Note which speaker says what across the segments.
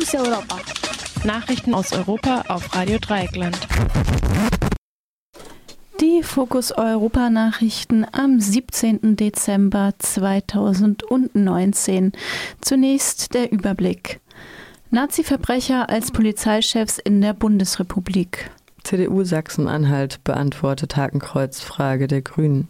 Speaker 1: Fokus Europa.
Speaker 2: Nachrichten aus Europa auf Radio Dreieckland.
Speaker 3: Die Fokus Europa Nachrichten am 17. Dezember 2019. Zunächst der Überblick. Nazi-Verbrecher als Polizeichefs in der Bundesrepublik.
Speaker 4: CDU Sachsen-Anhalt beantwortet Hakenkreuz-Frage der Grünen.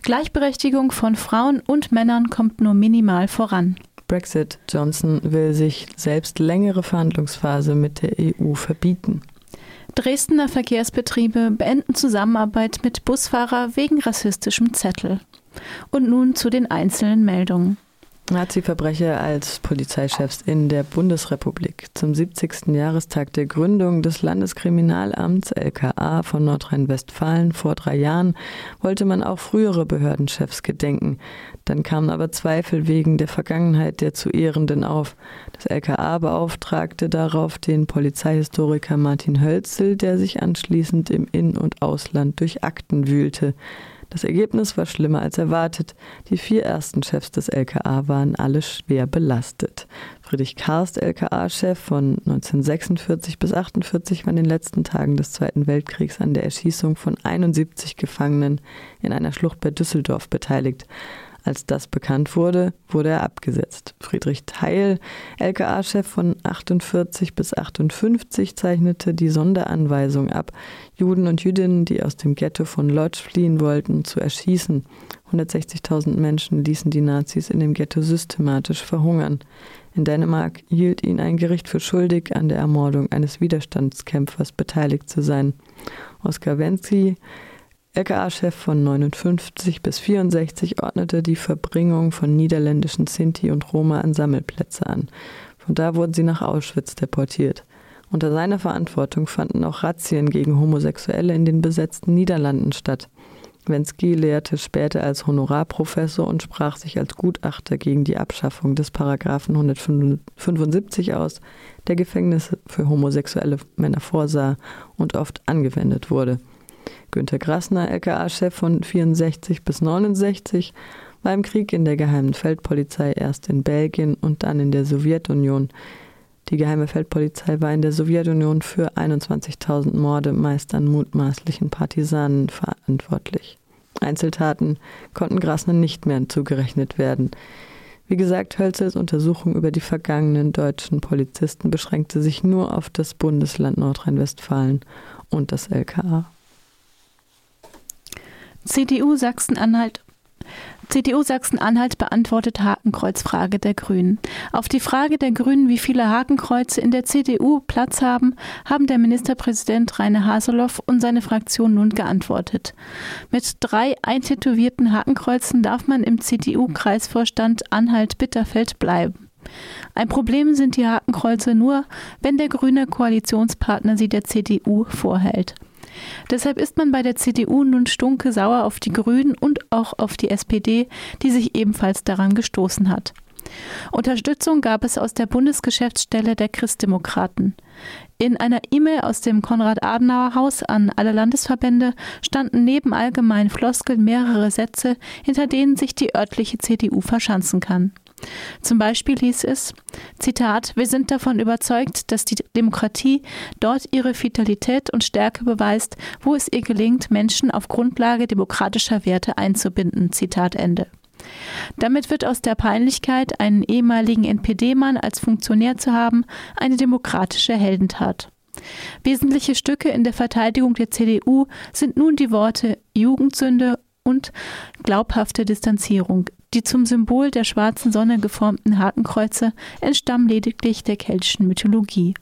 Speaker 3: Gleichberechtigung von Frauen und Männern kommt nur minimal voran.
Speaker 4: Brexit. Johnson will sich selbst längere Verhandlungsphase mit der EU verbieten.
Speaker 3: Dresdner Verkehrsbetriebe beenden Zusammenarbeit mit Busfahrer wegen rassistischem Zettel. Und nun zu den einzelnen Meldungen.
Speaker 4: Nazi-Verbrecher als Polizeichefs in der Bundesrepublik. Zum 70. Jahrestag der Gründung des Landeskriminalamts LKA von Nordrhein-Westfalen vor drei Jahren wollte man auch frühere Behördenchefs gedenken. Dann kamen aber Zweifel wegen der Vergangenheit der zu Ehrenden auf. Das LKA beauftragte darauf den Polizeihistoriker Martin Hölzel, der sich anschließend im In- und Ausland durch Akten wühlte. Das Ergebnis war schlimmer als erwartet. Die vier ersten Chefs des LKA waren alle schwer belastet. Friedrich Karst, LKA-Chef von 1946 bis 1948, war in den letzten Tagen des Zweiten Weltkriegs an der Erschießung von 71 Gefangenen in einer Schlucht bei Düsseldorf beteiligt. Als das bekannt wurde, wurde er abgesetzt. Friedrich Theil, LKA-Chef von 48 bis 58, zeichnete die Sonderanweisung ab, Juden und Jüdinnen, die aus dem Ghetto von Lodz fliehen wollten, zu erschießen. 160.000 Menschen ließen die Nazis in dem Ghetto systematisch verhungern. In Dänemark hielt ihn ein Gericht für schuldig, an der Ermordung eines Widerstandskämpfers beteiligt zu sein. Oskar Wenzi, LKA-Chef von 59 bis 64 ordnete die Verbringung von niederländischen Sinti und Roma an Sammelplätze an. Von da wurden sie nach Auschwitz deportiert. Unter seiner Verantwortung fanden auch Razzien gegen Homosexuelle in den besetzten Niederlanden statt. Wensky lehrte später als Honorarprofessor und sprach sich als Gutachter gegen die Abschaffung des Paragraphen 175 aus, der Gefängnisse für homosexuelle Männer vorsah und oft angewendet wurde. Günter Grassner, LKA-Chef von 64 bis 69, war im Krieg in der geheimen Feldpolizei erst in Belgien und dann in der Sowjetunion. Die geheime Feldpolizei war in der Sowjetunion für 21.000 Morde, meist an mutmaßlichen Partisanen, verantwortlich. Einzeltaten konnten Grassner nicht mehr zugerechnet werden. Wie gesagt, Hölzels Untersuchung über die vergangenen deutschen Polizisten beschränkte sich nur auf das Bundesland Nordrhein-Westfalen und das LKA.
Speaker 3: CDU Sachsen-Anhalt CDU Sachsen-Anhalt beantwortet Hakenkreuzfrage der Grünen. Auf die Frage der Grünen, wie viele Hakenkreuze in der CDU Platz haben, haben der Ministerpräsident Rainer Haseloff und seine Fraktion nun geantwortet. Mit drei eintätowierten Hakenkreuzen darf man im CDU-Kreisvorstand Anhalt-Bitterfeld bleiben. Ein Problem sind die Hakenkreuze nur, wenn der grüne Koalitionspartner sie der CDU vorhält. Deshalb ist man bei der CDU nun stunke sauer auf die Grünen und auch auf die SPD, die sich ebenfalls daran gestoßen hat. Unterstützung gab es aus der Bundesgeschäftsstelle der Christdemokraten. In einer E-Mail aus dem Konrad-Adenauer-Haus an alle Landesverbände standen neben allgemeinen Floskeln mehrere Sätze, hinter denen sich die örtliche CDU verschanzen kann. Zum Beispiel hieß es, Zitat, wir sind davon überzeugt, dass die Demokratie dort ihre Vitalität und Stärke beweist, wo es ihr gelingt, Menschen auf Grundlage demokratischer Werte einzubinden. Zitat Ende. Damit wird aus der Peinlichkeit, einen ehemaligen NPD-Mann als Funktionär zu haben, eine demokratische Heldentat. Wesentliche Stücke in der Verteidigung der CDU sind nun die Worte Jugendsünde und glaubhafte Distanzierung. Die zum Symbol der schwarzen Sonne geformten Hakenkreuze entstammen lediglich der keltischen Mythologie.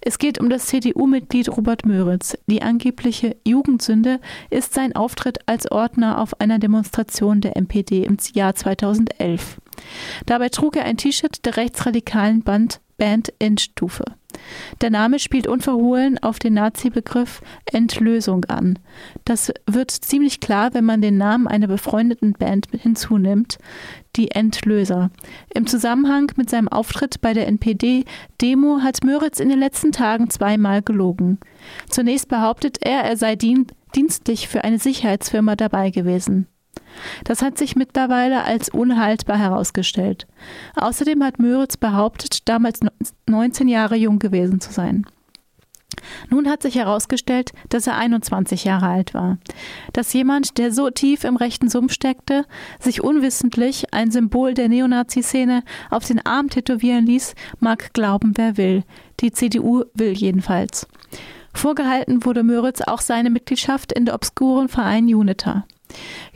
Speaker 3: Es geht um das CDU-Mitglied Robert Möritz. Die angebliche Jugendsünde ist sein Auftritt als Ordner auf einer Demonstration der MPD im Jahr 2011. Dabei trug er ein T-Shirt der rechtsradikalen Band Band Endstufe. Der Name spielt unverhohlen auf den Nazi-Begriff Entlösung an. Das wird ziemlich klar, wenn man den Namen einer befreundeten Band hinzunimmt, die Entlöser. Im Zusammenhang mit seinem Auftritt bei der NPD-Demo hat Möritz in den letzten Tagen zweimal gelogen. Zunächst behauptet er, er sei dienstlich für eine Sicherheitsfirma dabei gewesen. Das hat sich mittlerweile als unhaltbar herausgestellt. Außerdem hat Möritz behauptet, damals 19 Jahre jung gewesen zu sein. Nun hat sich herausgestellt, dass er 21 Jahre alt war. Dass jemand, der so tief im rechten Sumpf steckte, sich unwissentlich ein Symbol der Neonazi-Szene auf den Arm tätowieren ließ, mag glauben, wer will. Die CDU will jedenfalls. Vorgehalten wurde Möritz auch seine Mitgliedschaft in der obskuren Verein Unita.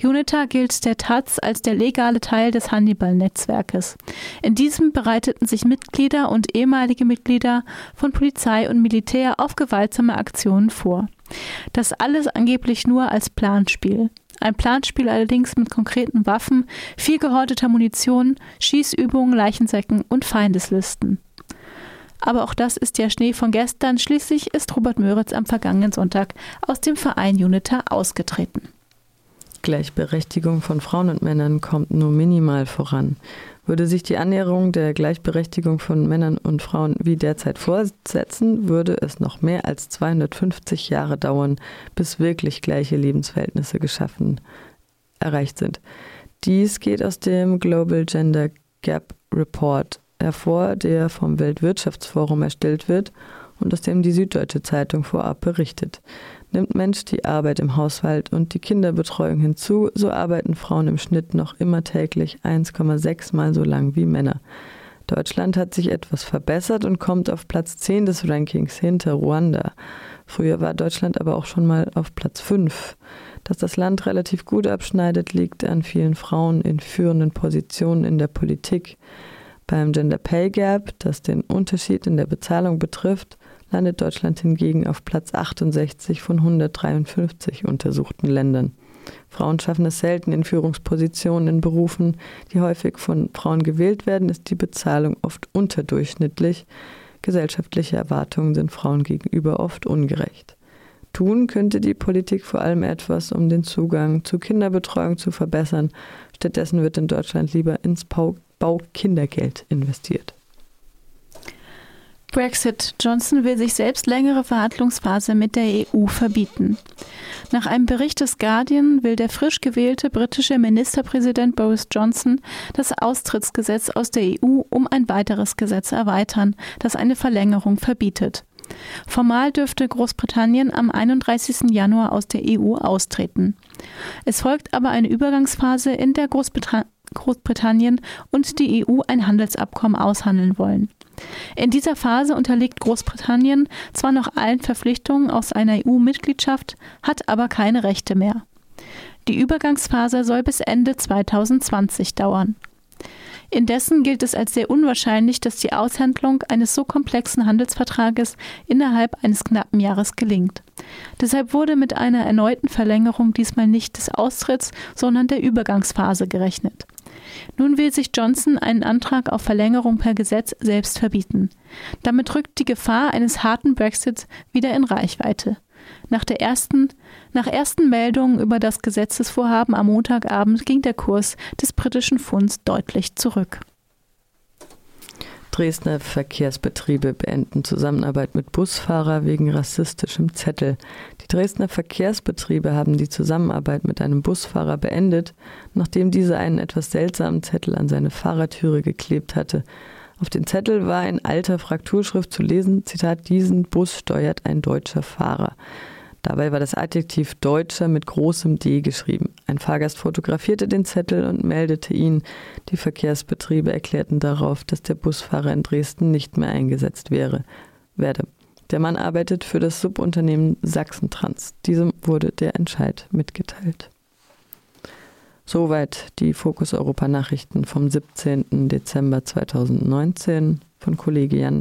Speaker 3: Unita gilt der Taz als der legale Teil des Hannibal-Netzwerkes. In diesem bereiteten sich Mitglieder und ehemalige Mitglieder von Polizei und Militär auf gewaltsame Aktionen vor. Das alles angeblich nur als Planspiel. Ein Planspiel allerdings mit konkreten Waffen, viel gehorteter Munition, Schießübungen, Leichensäcken und Feindeslisten. Aber auch das ist ja Schnee von gestern. Schließlich ist Robert Möritz am vergangenen Sonntag aus dem Verein Unita ausgetreten.
Speaker 4: Gleichberechtigung von Frauen und Männern kommt nur minimal voran. Würde sich die Annäherung der Gleichberechtigung von Männern und Frauen wie derzeit fortsetzen, würde es noch mehr als 250 Jahre dauern, bis wirklich gleiche Lebensverhältnisse geschaffen erreicht sind. Dies geht aus dem Global Gender Gap Report hervor, der vom Weltwirtschaftsforum erstellt wird und aus dem die Süddeutsche Zeitung vorab berichtet. Nimmt Mensch die Arbeit im Haushalt und die Kinderbetreuung hinzu, so arbeiten Frauen im Schnitt noch immer täglich 1,6 mal so lang wie Männer. Deutschland hat sich etwas verbessert und kommt auf Platz 10 des Rankings hinter Ruanda. Früher war Deutschland aber auch schon mal auf Platz 5. Dass das Land relativ gut abschneidet, liegt an vielen Frauen in führenden Positionen in der Politik. Beim Gender Pay Gap, das den Unterschied in der Bezahlung betrifft, landet Deutschland hingegen auf Platz 68 von 153 untersuchten Ländern. Frauen schaffen es selten in Führungspositionen in Berufen, die häufig von Frauen gewählt werden, ist die Bezahlung oft unterdurchschnittlich. Gesellschaftliche Erwartungen sind Frauen gegenüber oft ungerecht. Tun könnte die Politik vor allem etwas, um den Zugang zu Kinderbetreuung zu verbessern. Stattdessen wird in Deutschland lieber ins Baukindergeld investiert.
Speaker 3: Brexit. Johnson will sich selbst längere Verhandlungsphase mit der EU verbieten. Nach einem Bericht des Guardian will der frisch gewählte britische Ministerpräsident Boris Johnson das Austrittsgesetz aus der EU um ein weiteres Gesetz erweitern, das eine Verlängerung verbietet. Formal dürfte Großbritannien am 31. Januar aus der EU austreten. Es folgt aber eine Übergangsphase, in der Großbritannien und die EU ein Handelsabkommen aushandeln wollen. In dieser Phase unterliegt Großbritannien zwar noch allen Verpflichtungen aus einer EU-Mitgliedschaft, hat aber keine Rechte mehr. Die Übergangsphase soll bis Ende 2020 dauern. Indessen gilt es als sehr unwahrscheinlich, dass die Aushandlung eines so komplexen Handelsvertrages innerhalb eines knappen Jahres gelingt. Deshalb wurde mit einer erneuten Verlängerung diesmal nicht des Austritts, sondern der Übergangsphase gerechnet. Nun will sich Johnson einen Antrag auf Verlängerung per Gesetz selbst verbieten. Damit rückt die Gefahr eines harten Brexits wieder in Reichweite. Nach, der ersten, nach ersten Meldungen über das Gesetzesvorhaben am Montagabend ging der Kurs des britischen Pfunds deutlich zurück.
Speaker 4: Dresdner Verkehrsbetriebe beenden Zusammenarbeit mit Busfahrer wegen rassistischem Zettel. Die Dresdner Verkehrsbetriebe haben die Zusammenarbeit mit einem Busfahrer beendet, nachdem dieser einen etwas seltsamen Zettel an seine Fahrertüre geklebt hatte. Auf den Zettel war in alter Frakturschrift zu lesen, Zitat, diesen Bus steuert ein deutscher Fahrer. Dabei war das Adjektiv Deutscher mit großem D geschrieben. Ein Fahrgast fotografierte den Zettel und meldete ihn. Die Verkehrsbetriebe erklärten darauf, dass der Busfahrer in Dresden nicht mehr eingesetzt wäre, werde. Der Mann arbeitet für das Subunternehmen Sachsentrans. Diesem wurde der Entscheid mitgeteilt. Soweit die Fokus Europa Nachrichten vom 17. Dezember 2019 von Kollege Jan